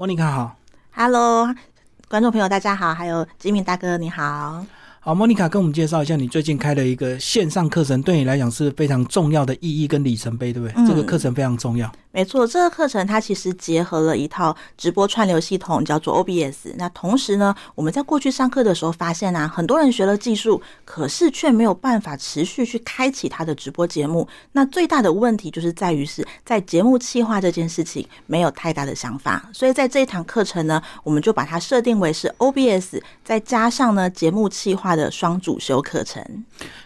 莫妮卡好，Hello，观众朋友大家好，还有吉米大哥你好。好，莫妮卡跟我们介绍一下，你最近开了一个线上课程，对你来讲是非常重要的意义跟里程碑，对不对？这个课程非常重要。没错，这个课程它其实结合了一套直播串流系统，叫做 OBS。那同时呢，我们在过去上课的时候发现啊，很多人学了技术，可是却没有办法持续去开启他的直播节目。那最大的问题就是在于是在节目企划这件事情没有太大的想法。所以在这一堂课程呢，我们就把它设定为是 OBS 再加上呢节目企划的双主修课程。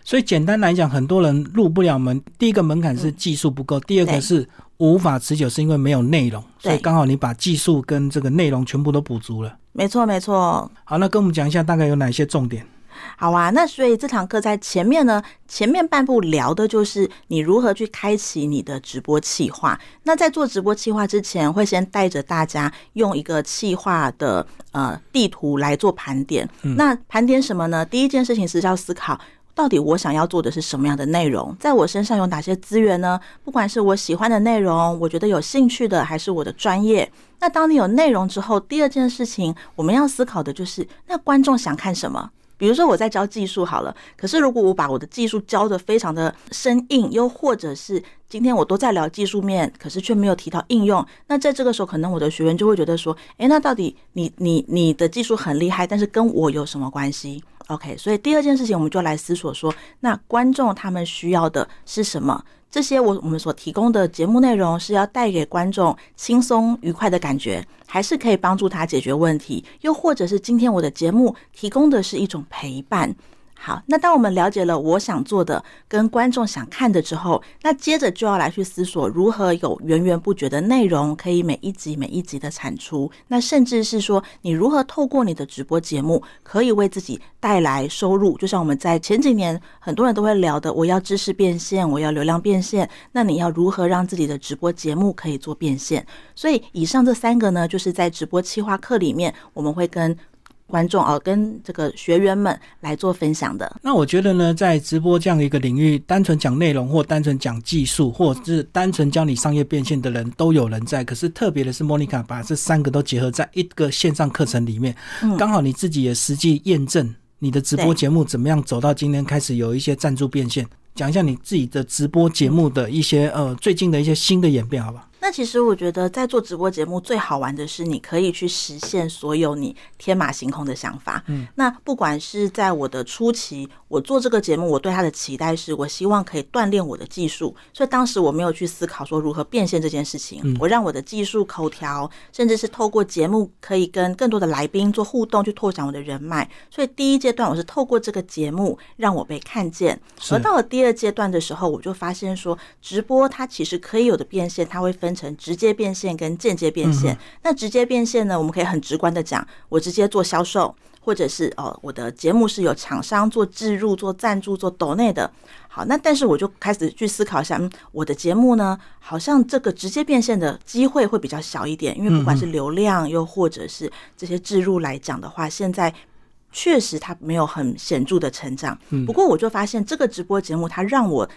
所以简单来讲，很多人入不了门。第一个门槛是技术不够，第二个是。无法持久是因为没有内容，所以刚好你把技术跟这个内容全部都补足了。没错，没错。好，那跟我们讲一下大概有哪些重点。好啊，那所以这堂课在前面呢，前面半部聊的就是你如何去开启你的直播企划。那在做直播企划之前，会先带着大家用一个企划的呃地图来做盘点。那盘点什么呢？第一件事情是要思考。到底我想要做的是什么样的内容？在我身上有哪些资源呢？不管是我喜欢的内容，我觉得有兴趣的，还是我的专业。那当你有内容之后，第二件事情我们要思考的就是，那观众想看什么？比如说我在教技术好了，可是如果我把我的技术教的非常的生硬，又或者是今天我都在聊技术面，可是却没有提到应用，那在这个时候，可能我的学员就会觉得说，诶，那到底你你你的技术很厉害，但是跟我有什么关系？OK，所以第二件事情，我们就来思索说，那观众他们需要的是什么？这些我我们所提供的节目内容是要带给观众轻松愉快的感觉，还是可以帮助他解决问题？又或者是今天我的节目提供的是一种陪伴？好，那当我们了解了我想做的跟观众想看的之后，那接着就要来去思索如何有源源不绝的内容，可以每一集每一集的产出。那甚至是说，你如何透过你的直播节目，可以为自己带来收入。就像我们在前几年很多人都会聊的，我要知识变现，我要流量变现。那你要如何让自己的直播节目可以做变现？所以以上这三个呢，就是在直播企划课里面，我们会跟。观众哦，跟这个学员们来做分享的。那我觉得呢，在直播这样一个领域，单纯讲内容或单纯讲技术，或者是单纯教你商业变现的人都有人在。可是特别的是，莫妮卡把这三个都结合在一个线上课程里面，刚好你自己也实际验证你的直播节目怎么样走到今天开始有一些赞助变现。讲一下你自己的直播节目的一些呃最近的一些新的演变，好吧？那其实我觉得，在做直播节目最好玩的是，你可以去实现所有你天马行空的想法。嗯，那不管是在我的初期，我做这个节目，我对它的期待是我希望可以锻炼我的技术，所以当时我没有去思考说如何变现这件事情。我让我的技术、口条，甚至是透过节目可以跟更多的来宾做互动，去拓展我的人脉。所以第一阶段，我是透过这个节目让我被看见。而到了第二阶段的时候，我就发现说，直播它其实可以有的变现，它会分。成直接变现跟间接变现。那直接变现呢？我们可以很直观的讲，我直接做销售，或者是哦，我的节目是有厂商做置入、做赞助、做抖内的。好，那但是我就开始去思考一下，嗯，我的节目呢，好像这个直接变现的机会会比较小一点，因为不管是流量又或者是这些置入来讲的话，现在确实它没有很显著的成长。不过我就发现这个直播节目，它让我。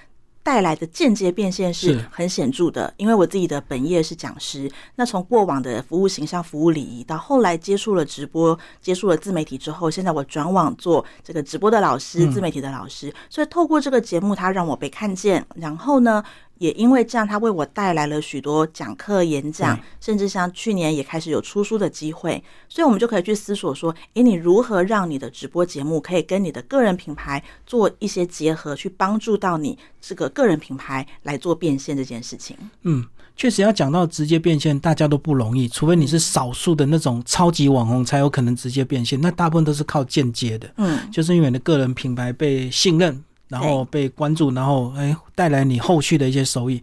带来的间接变现是很显著的，因为我自己的本业是讲师，那从过往的服务形象、服务礼仪，到后来接触了直播、接触了自媒体之后，现在我转网做这个直播的老师、自媒体的老师，所以透过这个节目，它让我被看见，然后呢？也因为这样，他为我带来了许多讲课、演讲，甚至像去年也开始有出书的机会，所以我们就可以去思索说：，诶，你如何让你的直播节目可以跟你的个人品牌做一些结合，去帮助到你这个个人品牌来做变现这件事情？嗯，确实要讲到直接变现，大家都不容易，除非你是少数的那种超级网红才有可能直接变现，那大部分都是靠间接的。嗯，就是因为你的个人品牌被信任。然后被关注，然后哎，带来你后续的一些收益。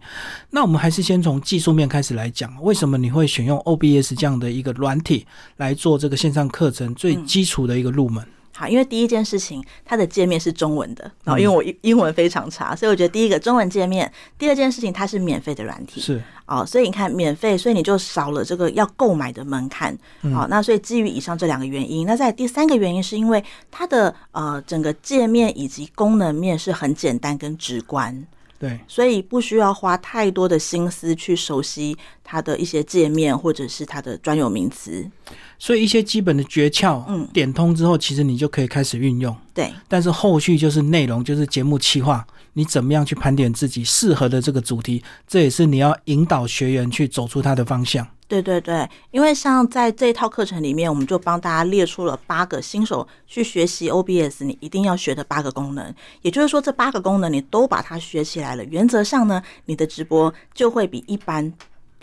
那我们还是先从技术面开始来讲，为什么你会选用 OBS 这样的一个软体来做这个线上课程最基础的一个入门？好，因为第一件事情，它的界面是中文的，然后因为我英英文非常差，所以我觉得第一个中文界面。第二件事情，它是免费的软体，是哦，所以你看免费，所以你就少了这个要购买的门槛。好，那所以基于以上这两个原因，那在第三个原因是因为它的呃整个界面以及功能面是很简单跟直观。对，所以不需要花太多的心思去熟悉它的一些界面或者是它的专有名词。所以一些基本的诀窍，嗯，点通之后，其实你就可以开始运用。对，但是后续就是内容，就是节目企划，你怎么样去盘点自己适合的这个主题，这也是你要引导学员去走出他的方向。对对对，因为像在这一套课程里面，我们就帮大家列出了八个新手去学习 OBS 你一定要学的八个功能。也就是说，这八个功能你都把它学起来了，原则上呢，你的直播就会比一般。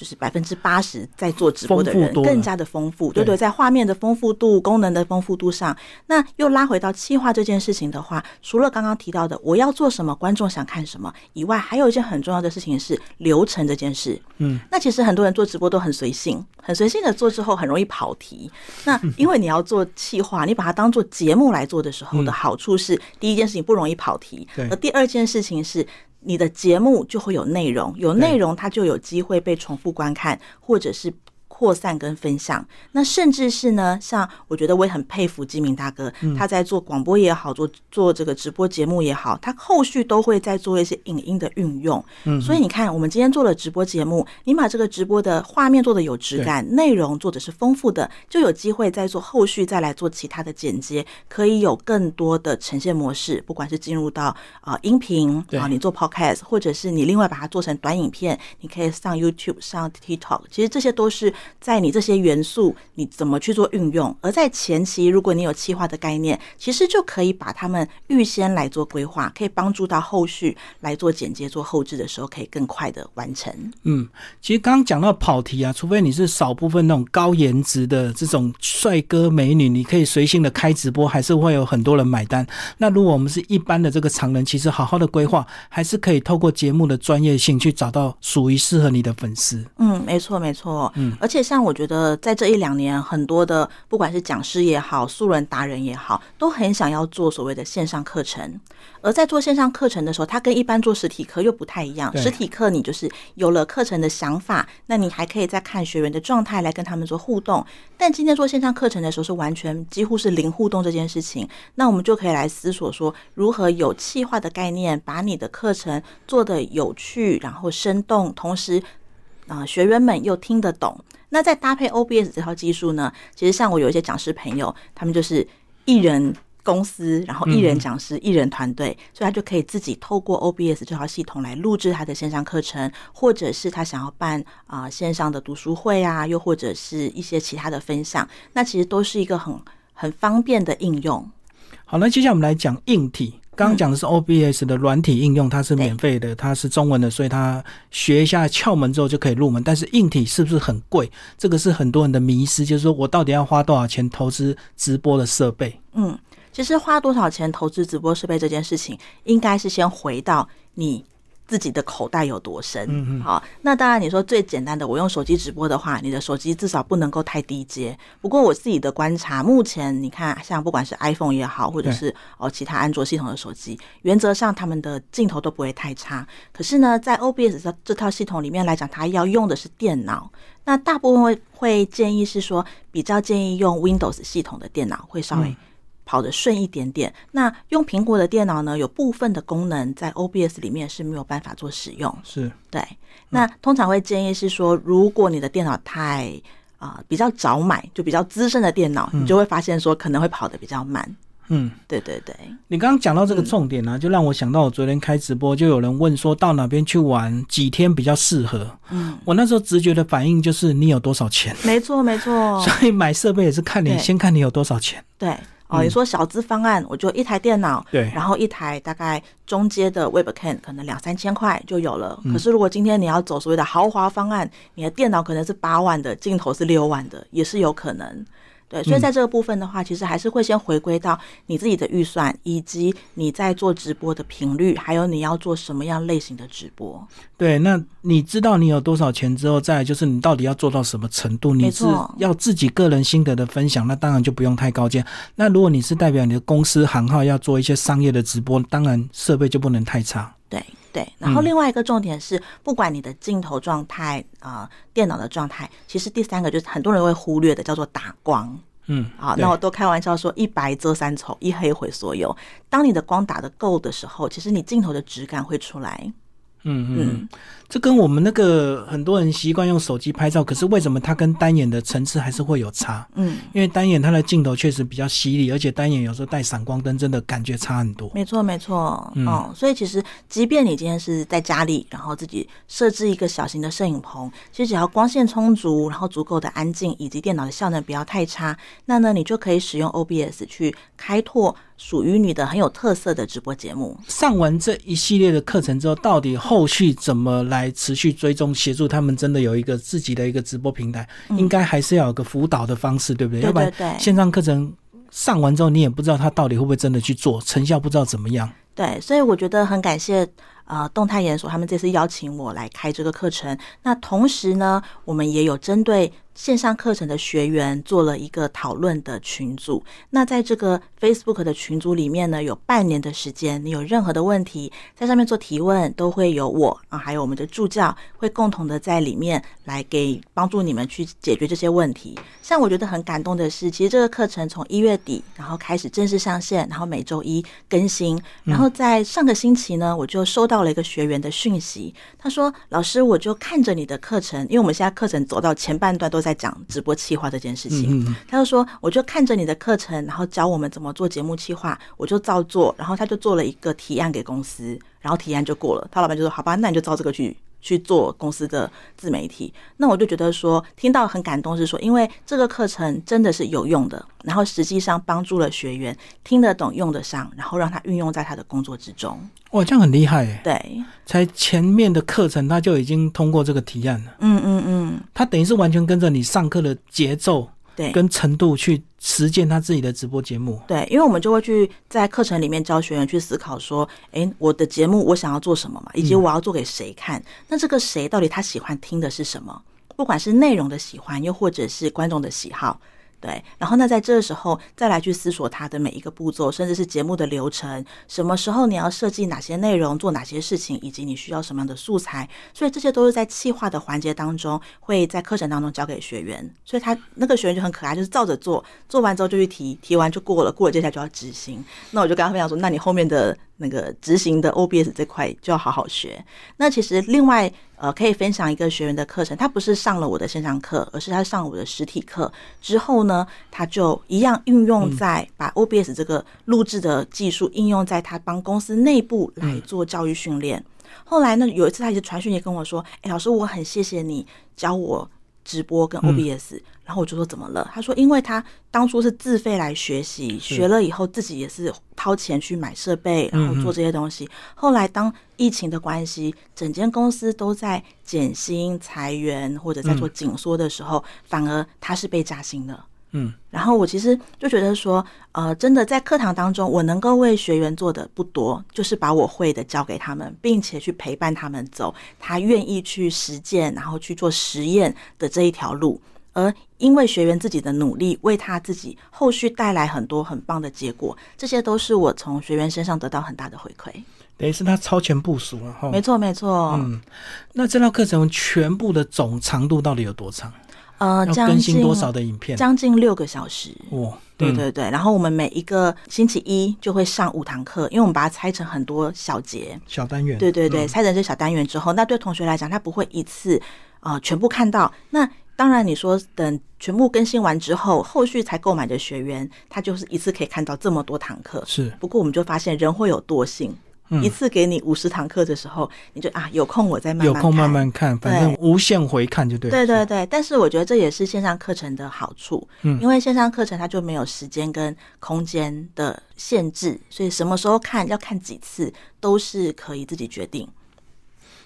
就是百分之八十在做直播的人更加的丰富，对对，在画面的丰富度、功能的丰富度上，那又拉回到企划这件事情的话，除了刚刚提到的我要做什么、观众想看什么以外，还有一件很重要的事情是流程这件事。嗯，那其实很多人做直播都很随性，很随性的做之后很容易跑题。那因为你要做企划，你把它当做节目来做的时候的好处是，第一件事情不容易跑题，而第二件事情是。你的节目就会有内容，有内容它就有机会被重复观看，或者是。扩散跟分享，那甚至是呢，像我觉得我也很佩服金明大哥，他在做广播也好，做做这个直播节目也好，他后续都会在做一些影音的运用。嗯，所以你看，我们今天做了直播节目，你把这个直播的画面做的有质感，内容做的是丰富的，就有机会再做后续再来做其他的剪接，可以有更多的呈现模式，不管是进入到啊音频啊，你做 podcast，或者是你另外把它做成短影片，你可以上 YouTube 上 TikTok，其实这些都是。在你这些元素，你怎么去做运用？而在前期，如果你有企划的概念，其实就可以把他们预先来做规划，可以帮助到后续来做剪接、做后置的时候，可以更快的完成。嗯，其实刚刚讲到跑题啊，除非你是少部分那种高颜值的这种帅哥美女，你可以随性的开直播，还是会有很多人买单。那如果我们是一般的这个常人，其实好好的规划，还是可以透过节目的专业性去找到属于适合你的粉丝。嗯，没错，没错。嗯，而且。像我觉得，在这一两年，很多的不管是讲师也好，素人达人也好，都很想要做所谓的线上课程。而在做线上课程的时候，它跟一般做实体课又不太一样。实体课你就是有了课程的想法，那你还可以再看学员的状态来跟他们做互动。但今天做线上课程的时候，是完全几乎是零互动这件事情。那我们就可以来思索说，如何有气化的概念，把你的课程做的有趣，然后生动，同时啊，学员们又听得懂。那再搭配 OBS 这套技术呢？其实像我有一些讲师朋友，他们就是艺人公司，然后艺人讲师、艺人团队，所以他就可以自己透过 OBS 这套系统来录制他的线上课程，或者是他想要办啊线上的读书会啊，又或者是一些其他的分享，那其实都是一个很很方便的应用。好，那接下来我们来讲硬体。刚刚讲的是 OBS 的软体应用，它是免费的，它是中文的，所以它学一下窍门之后就可以入门。但是硬体是不是很贵？这个是很多人的迷失，就是说我到底要花多少钱投资直播的设备？嗯，其实花多少钱投资直播设备这件事情，应该是先回到你。自己的口袋有多深？嗯好，那当然你说最简单的，我用手机直播的话，你的手机至少不能够太低阶。不过我自己的观察，目前你看，像不管是 iPhone 也好，或者是哦其他安卓系统的手机，原则上他们的镜头都不会太差。可是呢，在 OBS 这这套系统里面来讲，它要用的是电脑，那大部分会会建议是说，比较建议用 Windows 系统的电脑会稍微。跑得顺一点点。那用苹果的电脑呢？有部分的功能在 OBS 里面是没有办法做使用。是对。那通常会建议是说，如果你的电脑太啊比较早买，就比较资深的电脑，你就会发现说可能会跑得比较慢。嗯，对对对。你刚刚讲到这个重点呢，就让我想到我昨天开直播，就有人问说到哪边去玩几天比较适合。嗯，我那时候直觉的反应就是你有多少钱。没错没错。所以买设备也是看你先看你有多少钱。对。哦，你说小资方案，我就一台电脑，对，然后一台大概中阶的 Webcam，可能两三千块就有了。可是如果今天你要走所谓的豪华方案，你的电脑可能是八万的，镜头是六万的，也是有可能。对，所以在这个部分的话，其实还是会先回归到你自己的预算，以及你在做直播的频率，还有你要做什么样类型的直播。对，那你知道你有多少钱之后，再就是你到底要做到什么程度？你是要自己个人心得的分享，那当然就不用太高阶。那如果你是代表你的公司行号要做一些商业的直播，当然设备就不能太差。对对，然后另外一个重点是，不管你的镜头状态啊，电脑的状态，其实第三个就是很多人会忽略的，叫做打光。嗯，好，那我都开玩笑说，一白遮三丑，一黑毁所有。当你的光打得够的时候，其实你镜头的质感会出来。嗯嗯，这跟我们那个很多人习惯用手机拍照，可是为什么它跟单眼的层次还是会有差？嗯，因为单眼它的镜头确实比较犀利，而且单眼有时候带闪光灯，真的感觉差很多。没错没错，哦，所以其实即便你今天是在家里，然后自己设置一个小型的摄影棚，其实只要光线充足，然后足够的安静，以及电脑的效能不要太差，那呢你就可以使用 OBS 去开拓。属于你的很有特色的直播节目。上完这一系列的课程之后，到底后续怎么来持续追踪协助他们？真的有一个自己的一个直播平台，应该还是要有个辅导的方式，对不对？要不然线上课程上完之后，你也不知道他到底会不会真的去做，成效不知道怎么样。对，所以我觉得很感谢呃动态研所他们这次邀请我来开这个课程。那同时呢，我们也有针对。线上课程的学员做了一个讨论的群组，那在这个 Facebook 的群组里面呢，有半年的时间，你有任何的问题，在上面做提问，都会有我啊，还有我们的助教会共同的在里面来给帮助你们去解决这些问题。像我觉得很感动的是，其实这个课程从一月底然后开始正式上线，然后每周一更新，然后在上个星期呢，我就收到了一个学员的讯息，他说：“老师，我就看着你的课程，因为我们现在课程走到前半段都在。”在讲直播企划这件事情，他就说，我就看着你的课程，然后教我们怎么做节目企划，我就照做，然后他就做了一个提案给公司，然后提案就过了，他老板就说，好吧，那你就照这个去。去做公司的自媒体，那我就觉得说听到很感动，是说因为这个课程真的是有用的，然后实际上帮助了学员听得懂、用得上，然后让他运用在他的工作之中。哇，这样很厉害哎！对，才前面的课程他就已经通过这个提案了。嗯嗯嗯，他等于是完全跟着你上课的节奏。对，跟程度去实践他自己的直播节目。对，因为我们就会去在课程里面教学员去思考说，哎，我的节目我想要做什么嘛，以及我要做给谁看？那这个谁到底他喜欢听的是什么？不管是内容的喜欢，又或者是观众的喜好。对，然后那在这个时候再来去思索它的每一个步骤，甚至是节目的流程，什么时候你要设计哪些内容，做哪些事情，以及你需要什么样的素材，所以这些都是在企划的环节当中，会在课程当中教给学员。所以他那个学员就很可爱，就是照着做，做完之后就去提，提完就过了，过了接下来就要执行。那我就跟他分享说，那你后面的。那个执行的 OBS 这块就要好好学。那其实另外呃可以分享一个学员的课程，他不是上了我的线上课，而是他上我的实体课之后呢，他就一样运用在把 OBS 这个录制的技术应用在他帮公司内部来做教育训练。后来呢，有一次他一直传讯也跟我说：“哎，老师，我很谢谢你教我。”直播跟 OBS，然后我就说怎么了？他说，因为他当初是自费来学习，学了以后自己也是掏钱去买设备，然后做这些东西。后来当疫情的关系，整间公司都在减薪、裁员或者在做紧缩的时候，反而他是被加薪的。嗯，然后我其实就觉得说，呃，真的在课堂当中，我能够为学员做的不多，就是把我会的教给他们，并且去陪伴他们走他愿意去实践，然后去做实验的这一条路。而因为学员自己的努力，为他自己后续带来很多很棒的结果，这些都是我从学员身上得到很大的回馈。等于是他超前部署了哈。没错，没错。嗯，那这套课程全部的总长度到底有多长？呃，更新多少的影片？将近六个小时。哇，对对对。然后我们每一个星期一就会上五堂课，因为我们把它拆成很多小节、小单元。对对对，拆成这小单元之后，那对同学来讲，他不会一次啊全部看到。那当然，你说等全部更新完之后，后续才购买的学员，他就是一次可以看到这么多堂课。是。不过我们就发现人会有惰性。一次给你五十堂课的时候，你就啊有空我再慢慢有空慢慢看，反正无限回看就对。对对对，但是我觉得这也是线上课程的好处，嗯，因为线上课程它就没有时间跟空间的限制，所以什么时候看要看几次都是可以自己决定。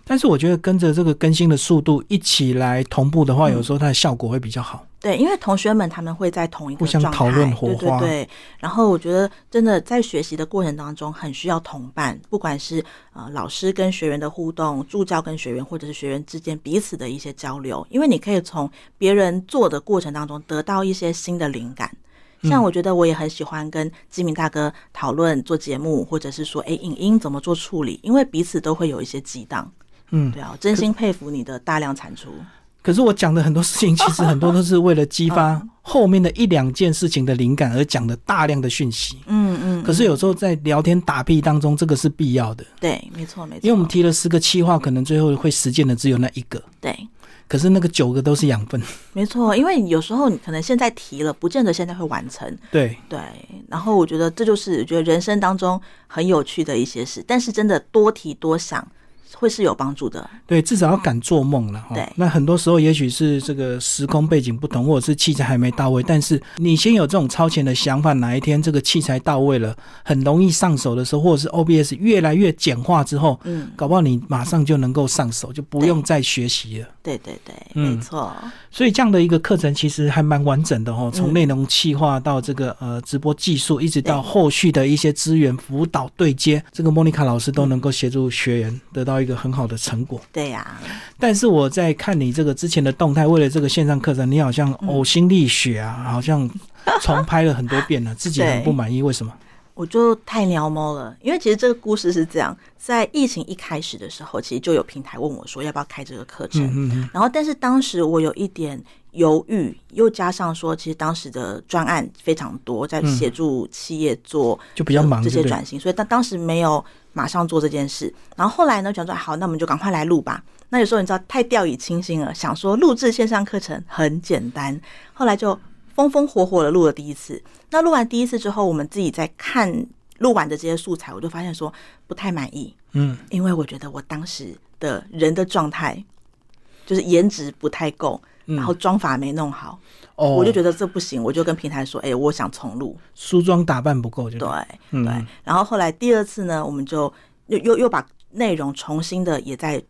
但是我觉得跟着这个更新的速度一起来同步的话，有时候它的效果会比较好。对，因为同学们他们会在同一个互相讨论火花。对对对。然后我觉得真的在学习的过程当中，很需要同伴，不管是呃老师跟学员的互动，助教跟学员，或者是学员之间彼此的一些交流，因为你可以从别人做的过程当中得到一些新的灵感。像我觉得我也很喜欢跟基明大哥讨论做节目，或者是说哎影音怎么做处理，因为彼此都会有一些激荡。嗯，对啊，真心佩服你的大量产出。可是我讲的很多事情，其实很多都是为了激发后面的一两件事情的灵感而讲的大量的讯息。嗯嗯。可是有时候在聊天打屁当中，这个是必要的。对，没错没错。因为我们提了十个气话，可能最后会实践的只有那一个。对。可是那个九个都是养分。没错，因为有时候你可能现在提了，不见得现在会完成。对对。然后我觉得这就是觉得人生当中很有趣的一些事，但是真的多提多想。会是有帮助的，对，至少要敢做梦了哈。对，那很多时候也许是这个时空背景不同，或者是器材还没到位，但是你先有这种超前的想法，哪一天这个器材到位了，很容易上手的时候，或者是 OBS 越来越简化之后，嗯，搞不好你马上就能够上手，就不用再学习了。对对对，没错。所以这样的一个课程其实还蛮完整的哦，从内容企划到这个呃直播技术，一直到后续的一些资源辅导对接，这个莫妮卡老师都能够协助学员得到一个很好的成果。对呀。但是我在看你这个之前的动态，为了这个线上课程，你好像呕心沥血啊，好像重拍了很多遍了，自己很不满意，为什么？我就太撩猫了，因为其实这个故事是这样，在疫情一开始的时候，其实就有平台问我说要不要开这个课程，嗯然后但是当时我有一点犹豫，又加上说其实当时的专案非常多，在协助企业做就比较忙这些转型，所以他当时没有马上做这件事。然后后来呢，想说好，那我们就赶快来录吧。那有时候你知道太掉以轻心了，想说录制线上课程很简单，后来就。风风火火的录了第一次，那录完第一次之后，我们自己在看录完的这些素材，我就发现说不太满意。嗯，因为我觉得我当时的人的状态就是颜值不太够，然后妆法没弄好，哦，我就觉得这不行，我就跟平台说，哎，我想重录，梳妆打扮不够，就对，对。然后后来第二次呢，我们就又又又把内容重新的也在。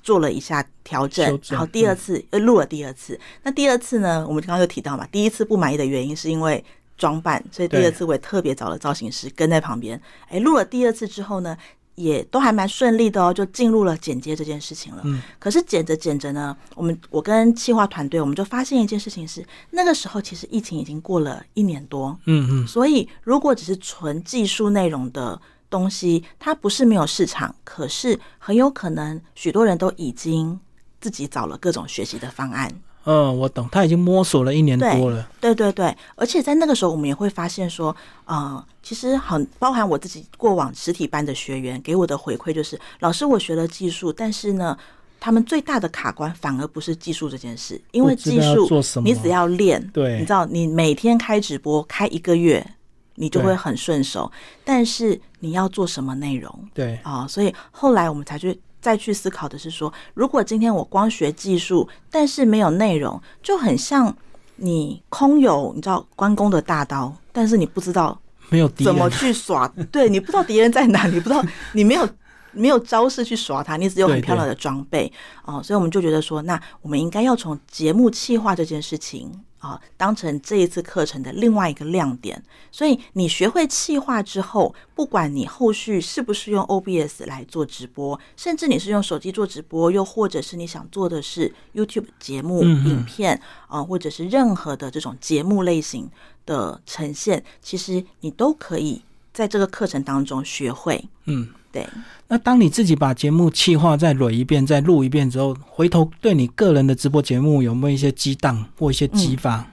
做了一下调整，然后第二次又录了第二次。那第二次呢？我们刚刚又提到嘛，第一次不满意的原因是因为装扮，所以第二次我也特别找了造型师跟在旁边。哎，录了第二次之后呢，也都还蛮顺利的哦，就进入了剪接这件事情了。嗯。可是剪着剪着呢，我们我跟企划团队，我们就发现一件事情是，那个时候其实疫情已经过了一年多。嗯嗯。所以如果只是纯技术内容的。东西它不是没有市场，可是很有可能许多人都已经自己找了各种学习的方案。嗯，我懂，他已经摸索了一年多了。对对对，而且在那个时候，我们也会发现说，呃，其实很包含我自己过往实体班的学员给我的回馈就是，老师我学了技术，但是呢，他们最大的卡关反而不是技术这件事，因为技术你只要练，对，你知道，你每天开直播开一个月。你就会很顺手，但是你要做什么内容？对啊，所以后来我们才去再去思考的是说，如果今天我光学技术，但是没有内容，就很像你空有你知道关公的大刀，但是你不知道没有怎么去耍，对你不知道敌人在哪，你不知道你没有没有招式去耍他，你只有很漂亮的装备哦，所以我们就觉得说，那我们应该要从节目企划这件事情。啊，当成这一次课程的另外一个亮点。所以你学会气化之后，不管你后续是不是用 OBS 来做直播，甚至你是用手机做直播，又或者是你想做的是 YouTube 节目影片啊，或者是任何的这种节目类型的呈现，其实你都可以在这个课程当中学会。嗯。对，那当你自己把节目气化再捋一遍，再录一遍之后，回头对你个人的直播节目有没有一些激荡或一些激发？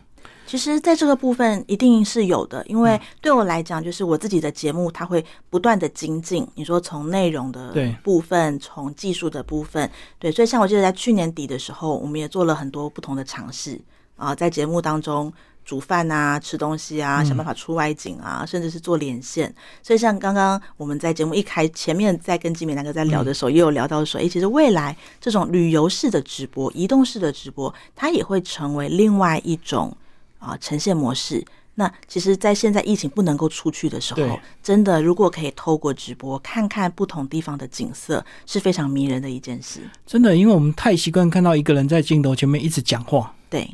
其实，在这个部分一定是有的，因为对我来讲，就是我自己的节目，它会不断的精进。你说从内容的部分，从技术的部分，对，所以像我记得在去年底的时候，我们也做了很多不同的尝试啊，在节目当中。煮饭啊，吃东西啊，想办法出外景啊，甚至是做连线。所以像刚刚我们在节目一开前面在跟金敏两个在聊的时候，也有聊到说，哎，其实未来这种旅游式的直播、移动式的直播，它也会成为另外一种啊呈现模式。那其实，在现在疫情不能够出去的时候，真的如果可以透过直播看看不同地方的景色，是非常迷人的一件事。真的，因为我们太习惯看到一个人在镜头前面一直讲话。对。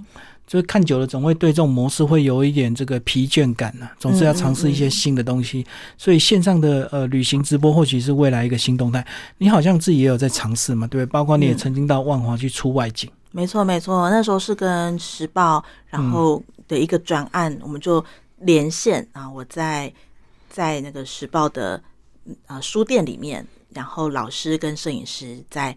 就是看久了，总会对这种模式会有一点这个疲倦感呢。总是要尝试一些新的东西，所以线上的呃旅行直播或许是未来一个新动态。你好像自己也有在尝试嘛，对不对？包括你也曾经到万华去出外景。没错，没错，那时候是跟时报，然后的一个专案，我们就连线啊。我在在那个时报的呃书店里面，然后老师跟摄影师在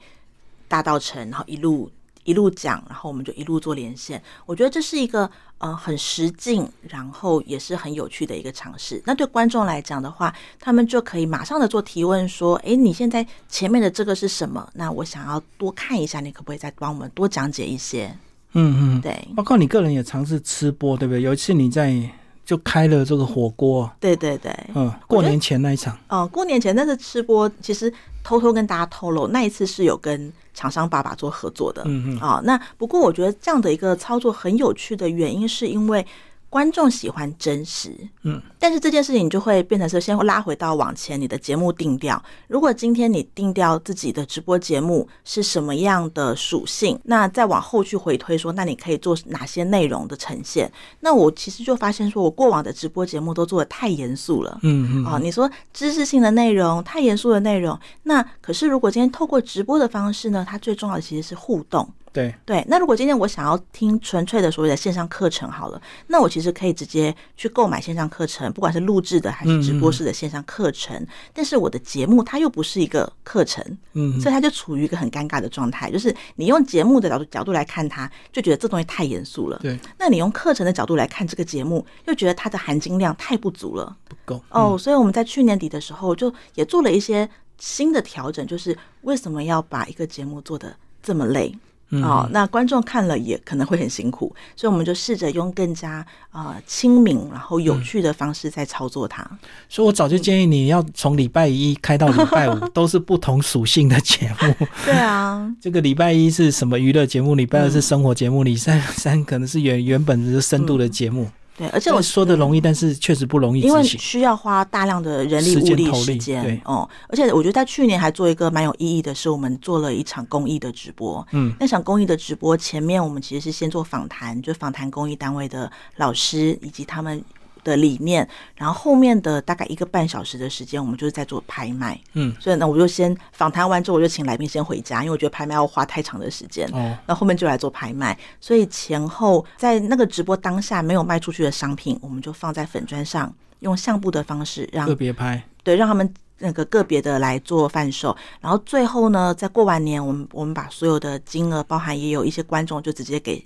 大道城，然后一路。一路讲，然后我们就一路做连线。我觉得这是一个呃很实劲，然后也是很有趣的一个尝试。那对观众来讲的话，他们就可以马上的做提问，说：“哎，你现在前面的这个是什么？那我想要多看一下，你可不可以再帮我们多讲解一些？”嗯嗯，对。包括你个人也尝试吃播，对不对？有一次你在就开了这个火锅，对对对，嗯，过年前那一场，哦，过年前那次吃播，其实偷偷跟大家透露，那一次是有跟。厂商爸爸做合作的，嗯嗯，啊，那不过我觉得这样的一个操作很有趣的原因，是因为。观众喜欢真实，嗯，但是这件事情就会变成是先拉回到往前你的节目定调。如果今天你定调自己的直播节目是什么样的属性，那再往后去回推说，那你可以做哪些内容的呈现？那我其实就发现说，我过往的直播节目都做的太严肃了，嗯嗯，啊，你说知识性的内容太严肃的内容，那可是如果今天透过直播的方式呢，它最重要的其实是互动。对对，那如果今天我想要听纯粹的所谓的线上课程好了，那我其实可以直接去购买线上课程，不管是录制的还是直播式的线上课程。但是我的节目它又不是一个课程，嗯，所以它就处于一个很尴尬的状态，就是你用节目的角度角度来看它，就觉得这东西太严肃了。对，那你用课程的角度来看这个节目，又觉得它的含金量太不足了，不够。哦，所以我们在去年底的时候就也做了一些新的调整，就是为什么要把一个节目做的这么累？哦，那观众看了也可能会很辛苦，所以我们就试着用更加啊亲民，然后有趣的方式在操作它。所以我早就建议你要从礼拜一开到礼拜五都是不同属性的节目。对啊，这个礼拜一是什么娱乐节目？礼拜二是生活节目，礼拜三可能是原原本是深度的节目。对，而且我说的容易，但是确实不容易因为需要花大量的人力、物力、时间。对，哦，而且我觉得在去年还做一个蛮有意义的是，我们做了一场公益的直播。嗯，那场公益的直播前面我们其实是先做访谈，就访谈公益单位的老师以及他们。的理念，然后后面的大概一个半小时的时间，我们就是在做拍卖。嗯，所以呢，我就先访谈完之后，我就请来宾先回家，因为我觉得拍卖要花太长的时间。哦，那后面就来做拍卖，所以前后在那个直播当下没有卖出去的商品，我们就放在粉砖上，用相簿的方式让个别拍，对，让他们那个个别的来做贩售。然后最后呢，在过完年，我们我们把所有的金额，包含也有一些观众就直接给。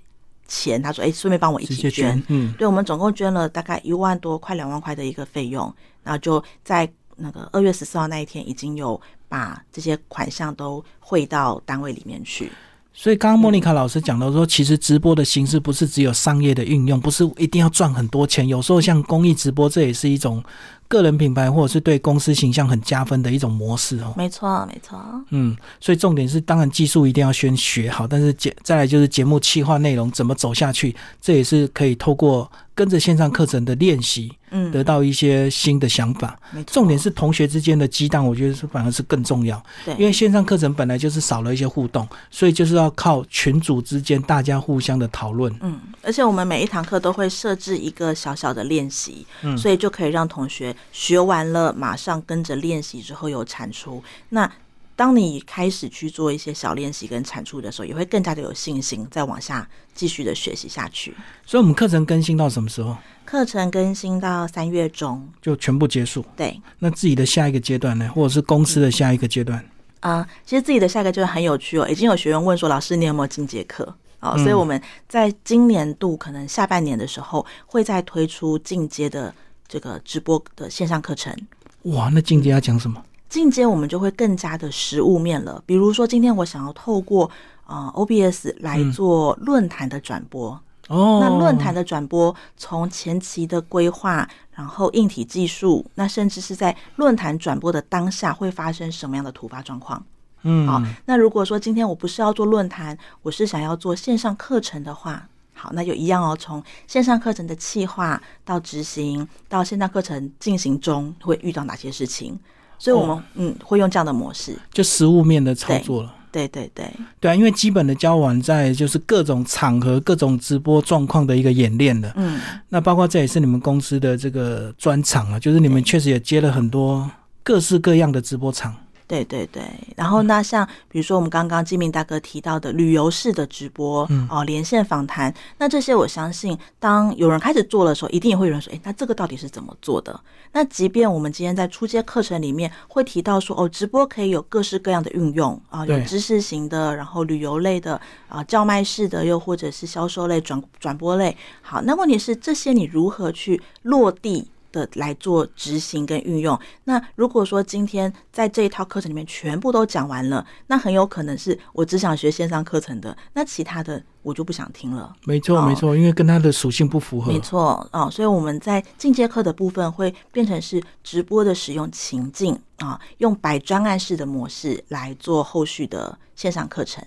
钱，他说：“哎，顺便帮我一起捐。”嗯，对，我们总共捐了大概一万多，快两万块的一个费用。然后就在那个二月十四号那一天，已经有把这些款项都汇到单位里面去。所以，刚刚莫妮卡老师讲到说，其实直播的形式不是只有商业的运用，不是一定要赚很多钱。有时候像公益直播，这也是一种。个人品牌或者是对公司形象很加分的一种模式哦，没错没错。嗯，所以重点是，当然技术一定要先学好，但是节再来就是节目企划内容怎么走下去，这也是可以透过。跟着线上课程的练习，嗯，得到一些新的想法。重点是同学之间的激荡，我觉得是反而是更重要。对，因为线上课程本来就是少了一些互动，所以就是要靠群组之间大家互相的讨论。嗯，而且我们每一堂课都会设置一个小小的练习，嗯，所以就可以让同学学完了马上跟着练习之后有产出。那当你开始去做一些小练习跟产出的时候，也会更加的有信心，再往下继续的学习下去。所以，我们课程更新到什么时候？课程更新到三月中就全部结束。对，那自己的下一个阶段呢，或者是公司的下一个阶段？啊，其实自己的下一个阶段很有趣哦。已经有学员问说：“老师，你有没有进阶课？”哦，所以我们在今年度可能下半年的时候，会再推出进阶的这个直播的线上课程。哇，那进阶要讲什么？进阶我们就会更加的实物面了，比如说今天我想要透过呃 OBS 来做论坛的转播，哦，那论坛的转播从前期的规划，然后硬体技术，那甚至是在论坛转播的当下会发生什么样的突发状况，嗯，好，那如果说今天我不是要做论坛，我是想要做线上课程的话，好，那就一样哦，从线上课程的企划到执行到线上课程进行中会遇到哪些事情？所以，我们嗯会用这样的模式，就实物面的操作了。对对对，对啊，因为基本的交往，在就是各种场合、各种直播状况的一个演练的。嗯，那包括这也是你们公司的这个专场啊，就是你们确实也接了很多各式各样的直播场。对对对，然后那像比如说我们刚刚金明大哥提到的旅游式的直播，哦，连线访谈，那这些我相信，当有人开始做的时候，一定也会有人说，哎，那这个到底是怎么做的？那即便我们今天在初阶课程里面会提到说，哦，直播可以有各式各样的运用啊，有知识型的，然后旅游类的啊，叫卖式的，又或者是销售类、转转播类。好，那问题是这些你如何去落地？的来做执行跟运用。那如果说今天在这一套课程里面全部都讲完了，那很有可能是我只想学线上课程的，那其他的我就不想听了。没错，没错，因为跟它的属性不符合。没错，哦，所以我们在进阶课的部分会变成是直播的使用情境啊，用摆专案式的模式来做后续的线上课程。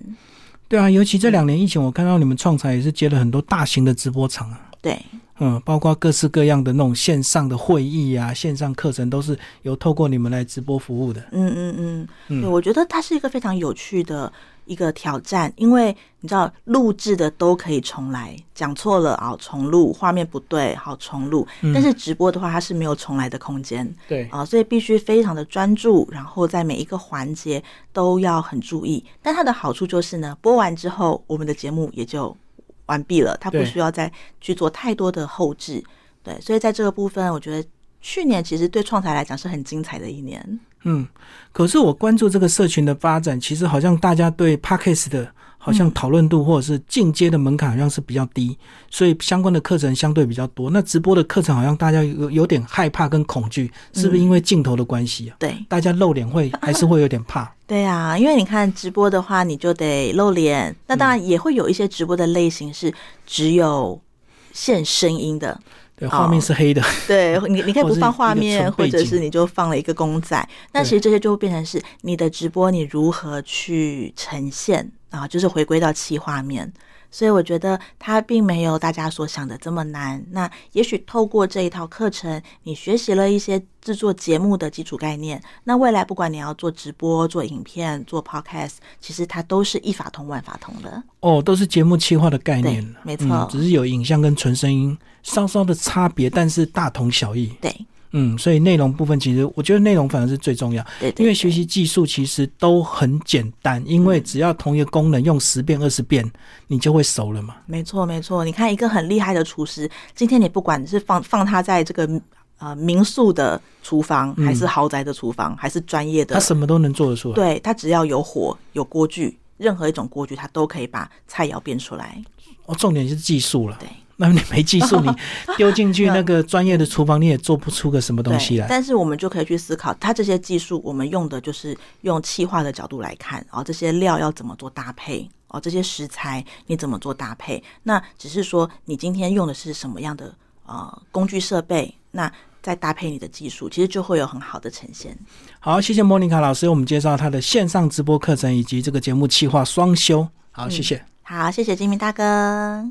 对啊，尤其这两年疫情，我看到你们创财也是接了很多大型的直播场啊。对。嗯，包括各式各样的那种线上的会议啊，线上课程都是有透过你们来直播服务的。嗯嗯嗯，对，我觉得它是一个非常有趣的一个挑战，因为你知道录制的都可以重来，讲错了啊重录，画面不对好重录，但是直播的话它是没有重来的空间。对啊，所以必须非常的专注，然后在每一个环节都要很注意。但它的好处就是呢，播完之后我们的节目也就。完毕了，他不需要再去做太多的后置，对，所以在这个部分，我觉得去年其实对创财来讲是很精彩的一年。嗯，可是我关注这个社群的发展，其实好像大家对 Parkes 的。好像讨论度或者是进阶的门槛好像是比较低，所以相关的课程相对比较多。那直播的课程好像大家有有点害怕跟恐惧，是不是因为镜头的关系啊？对，大家露脸会还是会有点怕。对啊，因为你看直播的话，你就得露脸。那当然也会有一些直播的类型是只有现声音的。对画面是黑的，对你，你可以不放画面，或者是你就放了一个公仔。那其实这些就会变成是你的直播，你如何去呈现啊？就是回归到气画面。所以我觉得它并没有大家所想的这么难。那也许透过这一套课程，你学习了一些制作节目的基础概念。那未来不管你要做直播、做影片、做 podcast，其实它都是一法通万法通的。哦，都是节目企划的概念，没错，只是有影像跟纯声音稍稍的差别，但是大同小异。对。嗯，所以内容部分其实我觉得内容反而是最重要，因为学习技术其实都很简单，因为只要同一个功能用十遍二十遍，你就会熟了嘛。没错没错，你看一个很厉害的厨师，今天你不管是放放他在这个呃民宿的厨房，还是豪宅的厨房，还是专业的，他什么都能做得出来。对他只要有火有锅具，任何一种锅具他都可以把菜肴变出来。哦，重点是技术了。对。那你没技术，你丢进去那个专业的厨房，你也做不出个什么东西来。但是我们就可以去思考，它这些技术，我们用的就是用气化的角度来看，哦，这些料要怎么做搭配，哦，这些食材你怎么做搭配？那只是说你今天用的是什么样的呃工具设备，那再搭配你的技术，其实就会有很好的呈现。好，谢谢莫妮卡老师，我们介绍他的线上直播课程以及这个节目企划双修。好，谢谢。好，谢谢金明大哥。